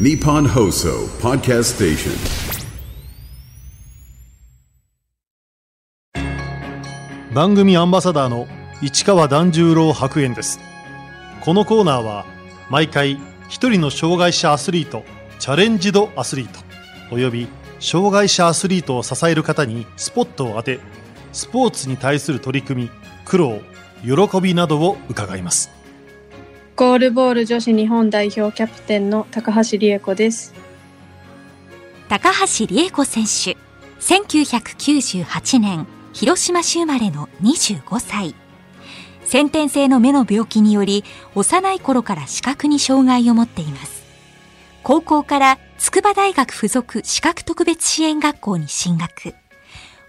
Nippon Hoso Podcast Station. 番組アンバサダーの市川團十郎白猿ですこのコーナーは毎回一人の障害者アスリートチャレンジドアスリートおよび障害者アスリートを支える方にスポットを当てスポーツに対する取り組み苦労喜びなどを伺いますゴールボール女子日本代表キャプテンの高橋理恵子です。高橋理恵子選手1998年広島市生まれの25歳。先天性の目の病気により幼い頃から視覚に障害を持っています。高校から筑波大学附属視覚特別支援学校に進学。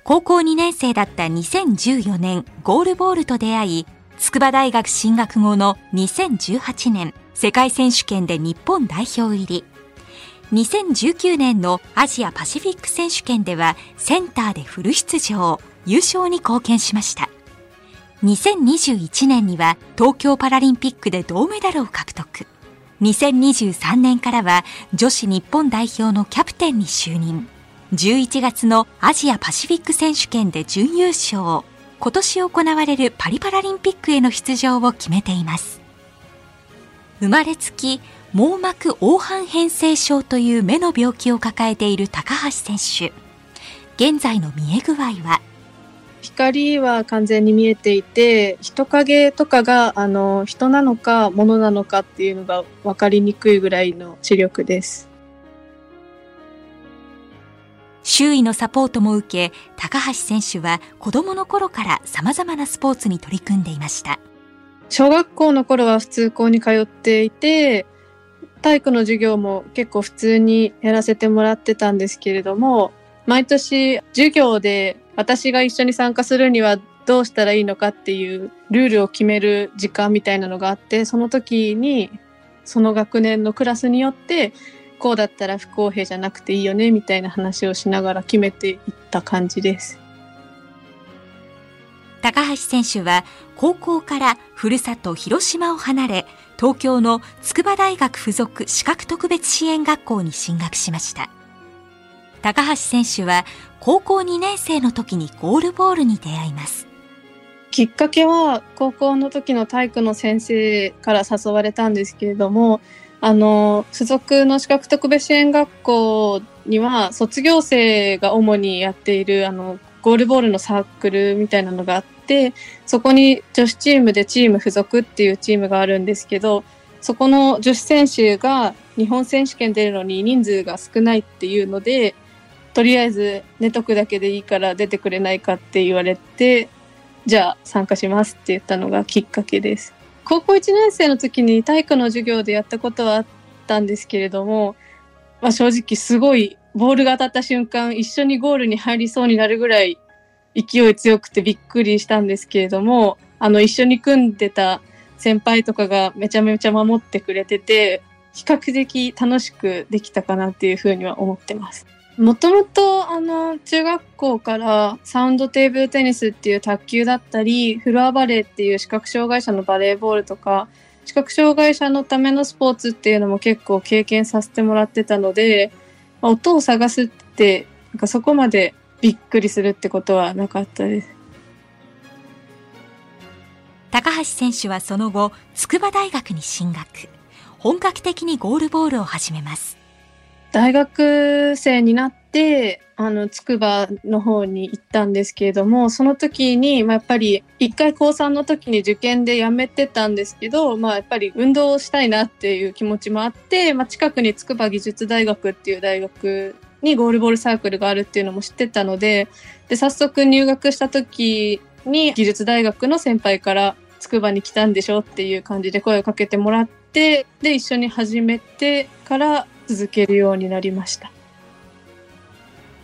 高校2年生だった2014年ゴールボールと出会い筑波大学進学後の2018年世界選手権で日本代表入り。2019年のアジアパシフィック選手権ではセンターでフル出場優勝に貢献しました。2021年には東京パラリンピックで銅メダルを獲得。2023年からは女子日本代表のキャプテンに就任。11月のアジアパシフィック選手権で準優勝。今年行われるパリパラリンピックへの出場を決めています。生まれつき網膜黄斑変性症という目の病気を抱えている高橋選手。現在の見え具合は？光は完全に見えていて人影とかがあの人なのか物なのかっていうのが分かりにくいぐらいの視力です。周囲のサポートも受け高橋選手は子供の頃から様々なスポーツに取り組んでいました。小学校の頃は普通校に通っていて体育の授業も結構普通にやらせてもらってたんですけれども毎年授業で私が一緒に参加するにはどうしたらいいのかっていうルールを決める時間みたいなのがあってその時にその学年のクラスによってこうだったら不公平じゃなくていいよねみたいな話をしながら決めていった感じです。高橋選手は高校からふるさと広島を離れ東京の筑波大学附属視覚特別支援学校に進学しました。高橋選手は高校2年生の時にゴールボールに出会います。きっかけは高校の時の体育の先生から誘われたんですけれどもあの付属の資格特別支援学校には卒業生が主にやっているあのゴールボールのサークルみたいなのがあってそこに女子チームでチーム付属っていうチームがあるんですけどそこの女子選手が日本選手権出るのに人数が少ないっていうのでとりあえず寝とくだけでいいから出てくれないかって言われてじゃあ参加しますって言ったのがきっかけです。高校1年生の時に体育の授業でやったことはあったんですけれども、まあ、正直すごいボールが当たった瞬間一緒にゴールに入りそうになるぐらい勢い強くてびっくりしたんですけれどもあの一緒に組んでた先輩とかがめちゃめちゃ守ってくれてて比較的楽しくできたかなっていうふうには思ってます。もともとあの中学校からサウンドテーブルテニスっていう卓球だったりフロアバレーっていう視覚障害者のバレーボールとか視覚障害者のためのスポーツっていうのも結構経験させてもらってたので、まあ、音を探すってなんかそこまでびっくりするってことはなかったです。高橋選手はその後筑波大学に進学本格的にゴールボールを始めます大学生になってあの筑波の方に行ったんですけれどもその時に、まあ、やっぱり一回高3の時に受験で辞めてたんですけど、まあ、やっぱり運動をしたいなっていう気持ちもあって、まあ、近くに筑波技術大学っていう大学にゴールボールサークルがあるっていうのも知ってたのでで早速入学した時に技術大学の先輩から筑波に来たんでしょっていう感じで声をかけてもらってで一緒に始めてから続けるようになりました。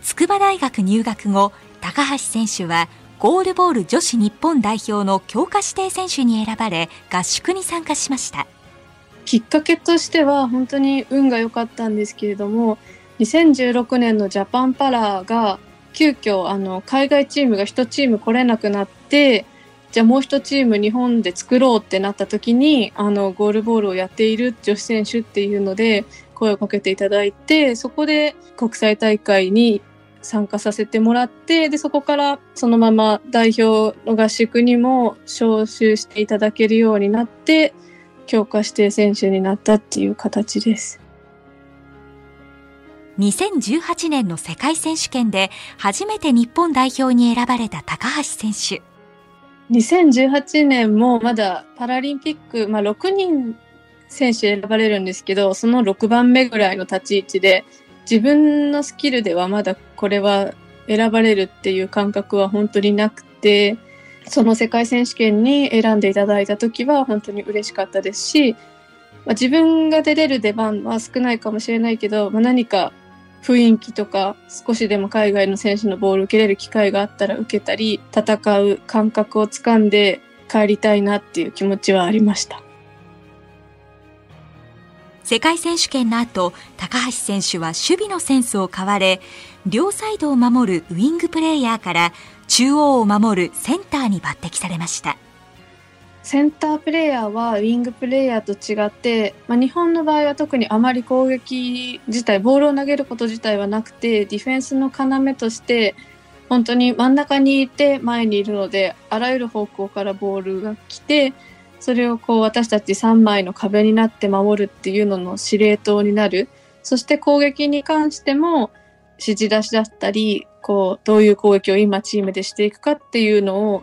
筑波大学入学後高橋選手はゴールボール女子日本代表の強化指定選手に選ばれ合宿に参加しました。きっかけとしては本当に運が良かったんですけれども2016年のジャパンパラが急遽あの海外チームが1チーム来れなくなってじゃあもう一チーム日本で作ろうってなった時にあのゴールボールをやっている女子選手っていうので声をかけていただいてそこで国際大会に参加させてもらってでそこからそのまま代表の合宿にも招集していただけるようになって強化指定選手になったっていう形です。2018年の世界選手権で初めて日本代表に選ばれた高橋選手。2018年もまだパラリンピック、まあ、6人選手選ばれるんですけどその6番目ぐらいの立ち位置で自分のスキルではまだこれは選ばれるっていう感覚は本当になくてその世界選手権に選んでいただいた時は本当に嬉しかったですし、まあ、自分が出れる出番は少ないかもしれないけど、まあ、何か雰囲気とか少しでも海外の選手のボールを受けれる機会があったら受けたり戦う感覚をつかんで帰りたいなっていう気持ちはありました。世界選手権の後、高橋選手は守備のセンスを買われ、両サイドを守るウィングプレイヤーから中央を守るセンターに抜擢されました。センタープレイヤーはウィングプレイヤーと違って、まあ、日本の場合は特にあまり攻撃自体ボールを投げること自体はなくてディフェンスの要として本当に真ん中にいて前にいるのであらゆる方向からボールが来てそれをこう私たち3枚の壁になって守るっていうのの司令塔になる。そして攻撃に関しても指示出しだったりこうどういう攻撃を今チームでしていくかっていうのを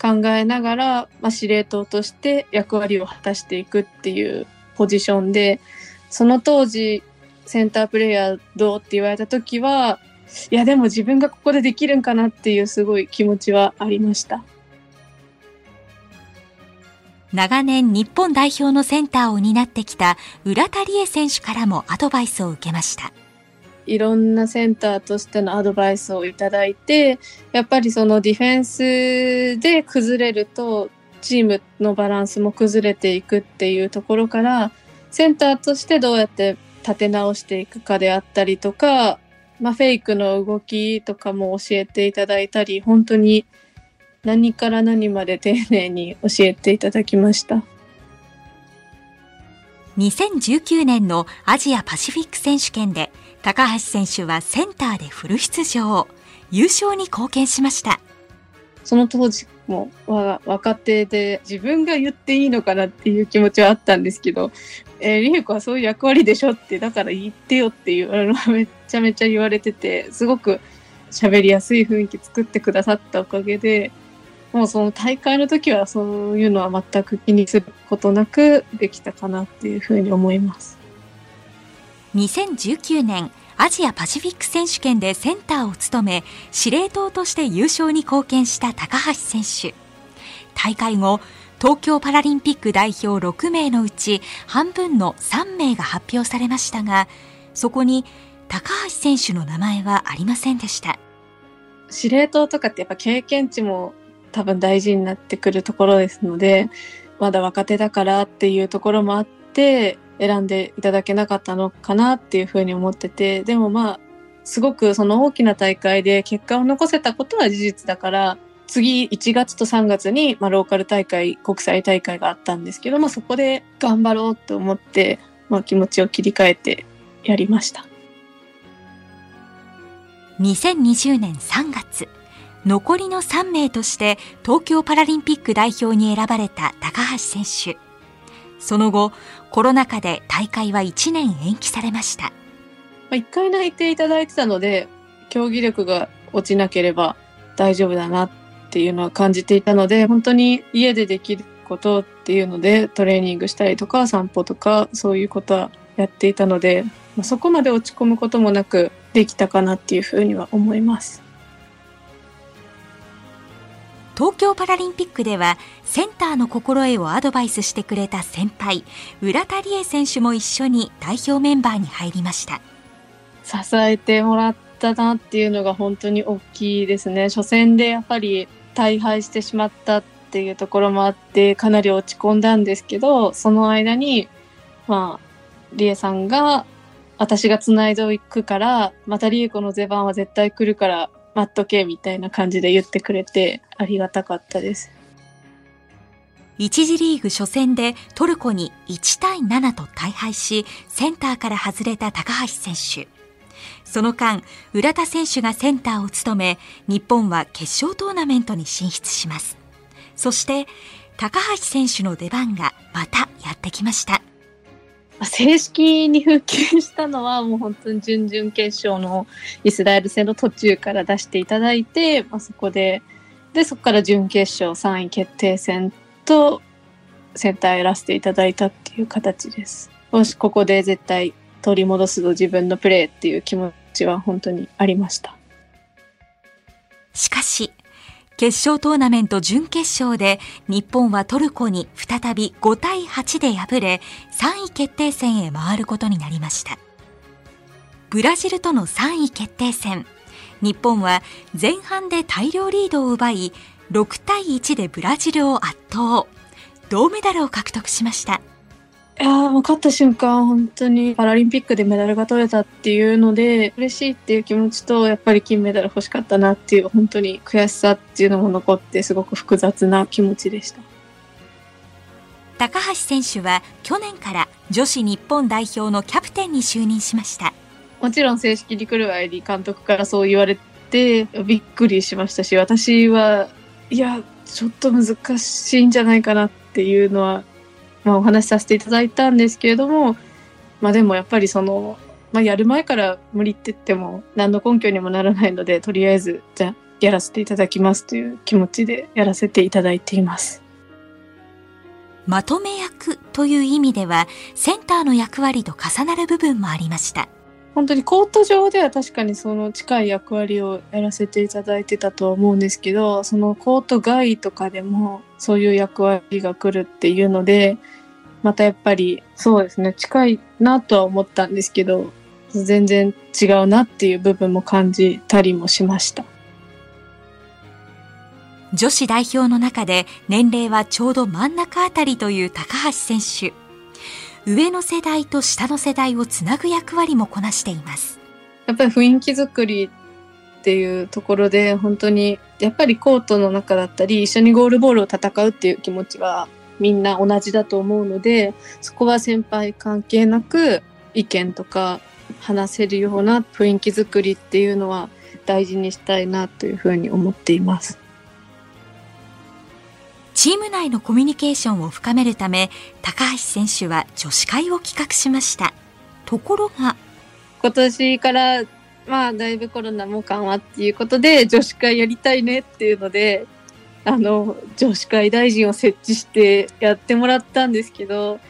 考えながら、まあ、司令塔として役割を果たしていくっていうポジションでその当時センタープレイヤーどうって言われた時はいやでも自分がここでできるんかなっていうすごい気持ちはありました。長年日本代表のセンターを担ってきた浦田理恵選手からもアドバイスを受けました。いろんなセンターとしてのアドバイスをいただいてやっぱりそのディフェンスで崩れるとチームのバランスも崩れていくっていうところからセンターとしてどうやって立て直していくかであったりとか、まあ、フェイクの動きとかも教えていただいたり本当に何から何まで丁寧に教えていただきました。2019年のアジアパシフィック選手権で高橋選手はセンターでフル出場優勝に貢献しましたその当時も若手で自分が言っていいのかなっていう気持ちはあったんですけど、えー、リエ子はそういう役割でしょってだから言ってよっていうあのめちゃめちゃ言われててすごく喋りやすい雰囲気作ってくださったおかげでもうその大会の時はそういうのは全く気にすることなくできたかなっていうふうに思います。2019年アジアパシフィック選手権でセンターを務め司令塔として優勝に貢献した高橋選手。大会後東京パラリンピック代表6名のうち半分の3名が発表されましたがそこに高橋選手の名前はありませんでした。司令塔とかってやっぱ経験値も多分大事になってくるところですのでまだ若手だからっていうところもあって選んでいただけなかったのかなっていうふうに思っててでもまあすごくその大きな大会で結果を残せたことは事実だから次1月と3月に、まあ、ローカル大会国際大会があったんですけど、まあ、そこで頑張ろうと思って、まあ、気持ちを切り替えてやりました。2020年3月残りの3名として東京パラリンピック代表に選ばれた高橋選手。その後コロナ禍で大会は1年延期されました1回泣いていただいてたので競技力が落ちなければ大丈夫だなっていうのは感じていたので本当に家でできることっていうのでトレーニングしたりとか散歩とかそういうことはやっていたので、ま、そこまで落ち込むこともなくできたかなっていうふうには思います。東京パラリンピックではセンターの心得をアドバイスしてくれた先輩浦田理恵選手も一緒に代表メンバーに入りました。支えてもらったなっていうのが本当に大きいですね。初戦でやっぱり大敗してしまったっていうところもあってかなり落ち込んだんですけどその間にまあ理恵さんが私が繋いでいくからまた理恵子の出番は絶対来るから待っとけみたいな感じで言ってくれてありがたかったです。1次リーグ初戦でトルコに1対7と大敗し、センターから外れた高橋選手。その間、浦田選手がセンターを務め、日本は決勝トーナメントに進出します。そして、高橋選手の出番がまたやってきました。正式に復帰したのはもう本当に準々決勝のイスラエル戦の途中から出していただいて、まあ、そこででそこから準決勝3位決定戦とセンターやらせていただいたっていう形です。もしここで絶対取り戻すぞ自分のプレーっていう気持ちは本当にありました。しかし決勝トーナメント準決勝で日本はトルコに再び5対8で敗れ3位決定戦へ回ることになりました。ブラジルとの3位決定戦。日本は前半で大量リードを奪い6対1でブラジルを圧倒。銅メダルを獲得しました。いやもう勝った瞬間本当にパラリンピックでメダルが取れたっていうので嬉しいっていう気持ちとやっぱり金メダル欲しかったなっていう本当に悔しさっていうのも残ってすごく複雑な気持ちでした。高橋選手は去年から女子日本代表のキャプテンに就任しました。もちろん正式に来る前に監督からそう言われてびっくりしましたし私はいやちょっと難しいんじゃないかなっていうのはまあ、お話しさせていただいたんですけれども、まあでもやっぱりその、まあ、やる前から無理って言っても何の根拠にもならないので、とりあえずじゃあやらせていただきますという気持ちでやらせていただいています。まとめ役という意味では、センターの役割と重なる部分もありました。本当にコート上では確かにその近い役割をやらせていただいてたとは思うんですけど、そのコート外とかでもそういう役割が来るっていうので、またやっぱりそうですね、近いなとは思ったんですけど、全然違うなっていう部分も感じたりもしました。女子代表の中で年齢はちょうど真ん中あたりという高橋選手。上の世代と下の世代をつなぐ役割もこなしています。やっぱり雰囲気作りっていうところで本当にやっぱりコートの中だったり一緒にゴールボールを戦うっていう気持ちはみんな同じだと思うのでそこは先輩関係なく意見とか話せるような雰囲気作りっていうのは大事にしたいなというふうに思っています。チーム内のコミュニケーションを深めるため、高橋選手は女子会を企画しました。ところが、今年から、まあ、だいぶコロナも緩和っていうことで、女子会やりたいねっていうので、あの、女子会大臣を設置してやってもらったんですけど、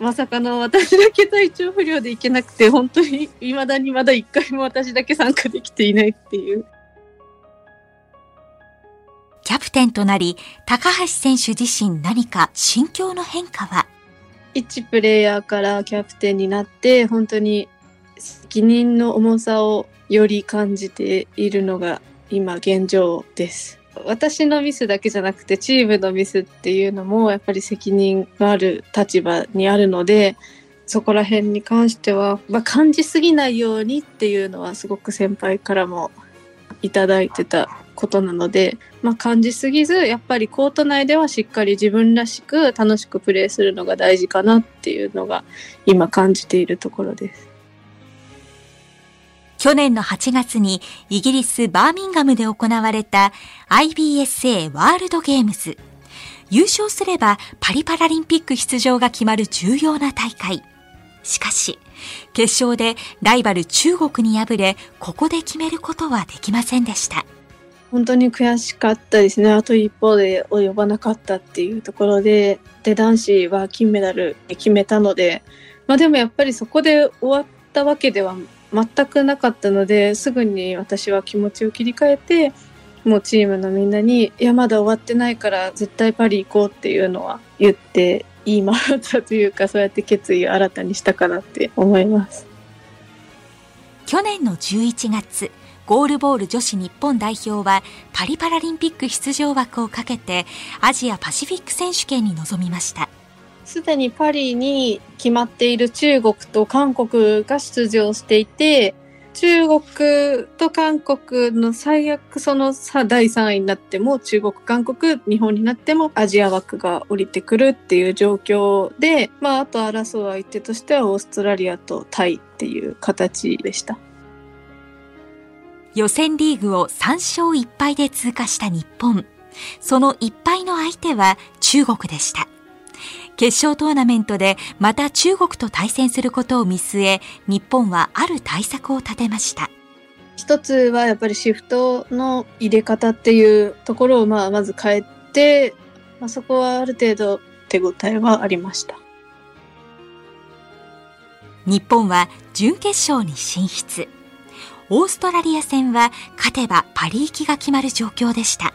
まさかの私だけ体調不良で行けなくて、本当に未だにまだ一回も私だけ参加できていないっていう。キャプテンとなり、高橋選手自身何か心境の変化は？一プレイヤーからキャプテンになって、本当に責任の重さをより感じているのが今現状です。私のミスだけじゃなくてチームのミスっていうのもやっぱり責任がある立場にあるのでそこら辺に関しては、まあ、感じすぎないようにっていうのはすごく先輩からもいただいてたことなので、まあ、感じすぎずやっぱりコート内ではしっかり自分らしく楽しくプレーするのが大事かなっていうのが今感じているところです。去年の8月にイギリス・バーミンガムで行われた IBSA ワールドゲームズ。優勝すればパリパラリンピック出場が決まる重要な大会。しかし、決勝でライバル中国に敗れ、ここで決めることはできませんでした。本当に悔しかったですね。あと一方で及ばなかったっていうところで、で、男子は金メダル決めたので、まあでもやっぱりそこで終わったわけでは全くなかったので、すぐに私は気持ちを切り替えて、もうチームのみんなに、いや、まだ終わってないから絶対パリ行こうっていうのは言って言い回ったというか、そうやって決意を新たにしたかなって思います。去年の11月、ゴールボール女子日本代表はパリパラリンピック出場枠をかけてアジアパシフィック選手権に臨みました。すでにパリに決まっている中国と韓国が出場していて、中国と韓国の最悪そのさ第3位になっても中国韓国日本になってもアジア枠が降りてくるっていう状況でまああと争う相手としてはオーストラリアとタイっていう形でした予選リーグを3勝1敗で通過した日本その1敗の相手は中国でした決勝トーナメントでまた中国と対戦することを見据え、日本はある対策を立てました。一つはやっぱりシフトの入れ方っていうところをまあまず変えて、まあ、そこはある程度手応えはありました。日本は準決勝に進出。オーストラリア戦は勝てばパリ行きが決まる状況でした。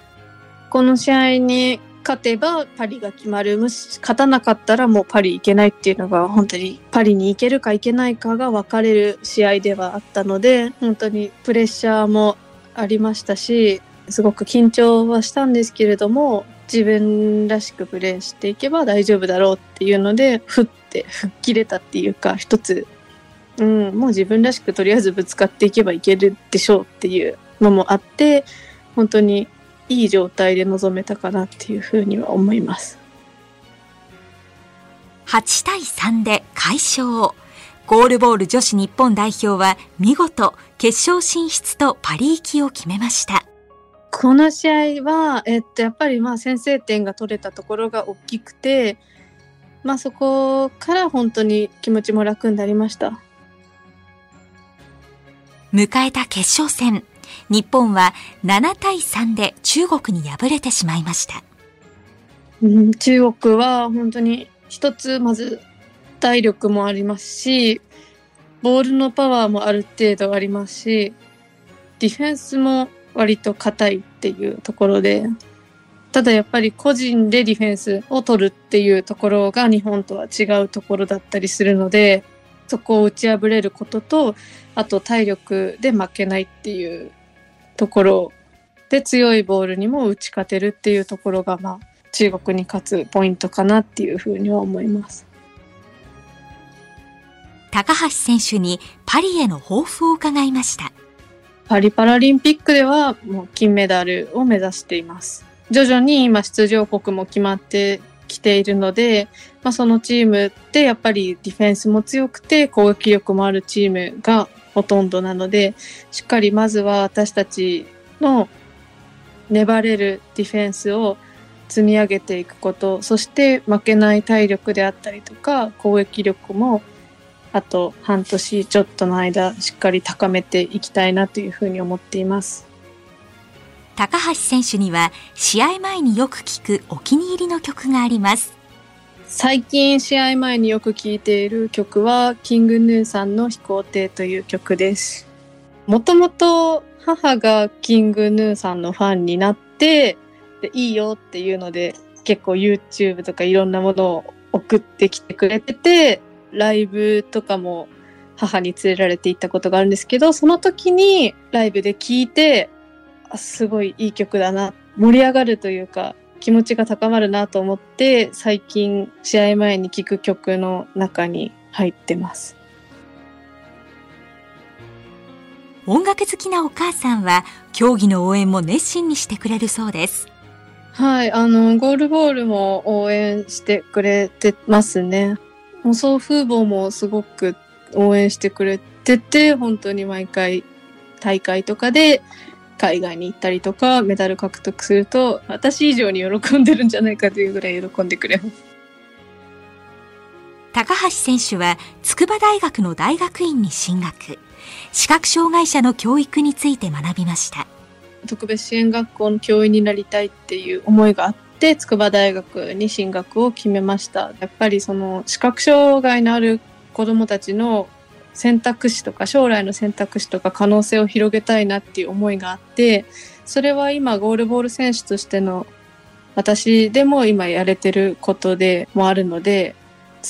この試合に勝てばパリが決まる。もし勝たなかったらもうパリ行けないっていうのが本当にパリに行けるか行けないかが分かれる試合ではあったので、本当にプレッシャーもありましたし、すごく緊張はしたんですけれども、自分らしくプレーしていけば大丈夫だろうっていうので、ふって吹っ切れたっていうか、一つ、うん、もう自分らしくとりあえずぶつかっていけばいけるでしょうっていうのもあって、本当にいい状態で臨めたかなっていうふうには思います。8対3で快勝。ゴールボール女子日本代表は見事決勝進出とパリ行きを決めました。この試合は、えっと、やっぱりまあ先制点が取れたところが大きくて、まあそこから本当に気持ちも楽になりました。迎えた決勝戦。日本は7対3で中国に敗れてしまいました。うん、中国は本当に一つまず体力もありますし、ボールのパワーもある程度ありますし、ディフェンスも割と硬いっていうところで、ただやっぱり個人でディフェンスを取るっていうところが日本とは違うところだったりするので、そこを打ち破れることと、あと体力で負けないっていうところで強いボールにも打ち勝てるっていうところが、まあ、中国に勝つポイントかなっていうふうには思います。高橋選手にパリへの抱負を伺いました。パリパラリンピックではもう金メダルを目指しています。徐々に今出場国も決まってきているので、まあ、そのチームってやっぱりディフェンスも強くて攻撃力もあるチームがほとんどなので、しっかりまずは私たちの粘れるディフェンスを積み上げていくこと、そして負けない体力であったりとか、攻撃力もあと半年ちょっとの間しっかり高めていきたいなというふうに思っています。高橋選手には試合前によく聞くお気に入りの曲があります。最近試合前によく聴いている曲は、キングヌーさんの飛行艇という曲です。もともと母がキングヌーさんのファンになって、でいいよっていうので、結構 YouTube とかいろんなものを送ってきてくれてて、ライブとかも母に連れられて行ったことがあるんですけど、その時にライブで聴いて、すごいいい曲だな、盛り上がるというか、気持ちが高まるなと思って最近試合前に聴く曲の中に入ってます。音楽好きなお母さんは競技の応援も熱心にしてくれるそうです。はいあのゴールボールも応援してくれてますね。もう総風貌もすごく応援してくれてて本当に毎回大会とかで海外に行ったりとかメダル獲得すると私以上に喜んでるんじゃないかというぐらい喜んでくれます。高橋選手は筑波大学の大学院に進学。視覚障害者の教育について学びました。特別支援学校の教員になりたいっていう思いがあって筑波大学に進学を決めました。やっぱりその視覚障害のある子どもたちの選択肢とか将来の選択肢とか可能性を広げたいなっていう思いがあってそれは今ゴールボール選手としての私でも今やれてることでもあるので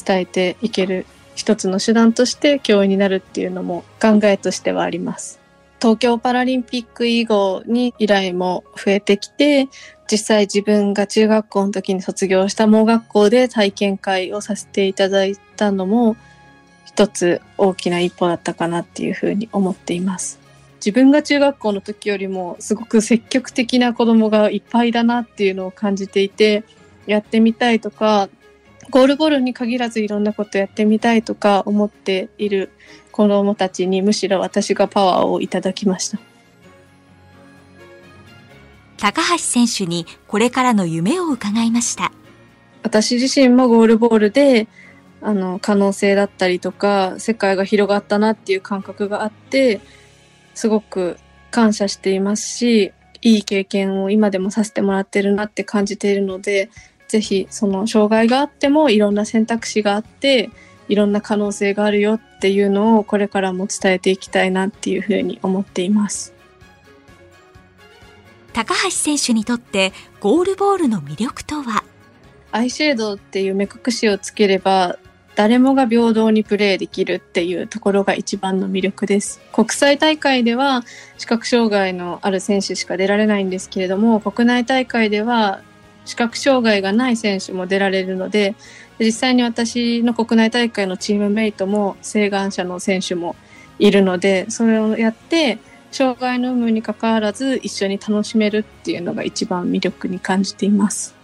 伝えていける一つの手段として教員になるっていうのも考えとしてはあります。東京パラリンピック以後に依頼も増えてきて実際自分が中学校の時に卒業した盲学校で体験会をさせていただいたのも一つ大きな一歩だったかなっていうふうに思っています。自分が中学校の時よりもすごく積極的な子供がいっぱいだなっていうのを感じていて、やってみたいとか、ゴールボールに限らずいろんなことやってみたいとか思っている子供たちにむしろ私がパワーをいただきました。高橋選手にこれからの夢を伺いました。私自身もゴールボールであの可能性だったりとか世界が広がったなっていう感覚があってすごく感謝していますしいい経験を今でもさせてもらってるなって感じているのでぜひその障害があってもいろんな選択肢があっていろんな可能性があるよっていうのをこれからも伝えていきたいなっていうふうに思っています。高橋選手にとってゴールボールの魅力とは？アイシェードっていう目隠しをつければ誰もが平等にプレーできるっていうところが一番の魅力です。国際大会では視覚障害のある選手しか出られないんですけれども、国内大会では視覚障害がない選手も出られるので、実際に私の国内大会のチームメイトも請願者の選手もいるので、それをやって障害の有無に関わらず一緒に楽しめるっていうのが一番魅力に感じています。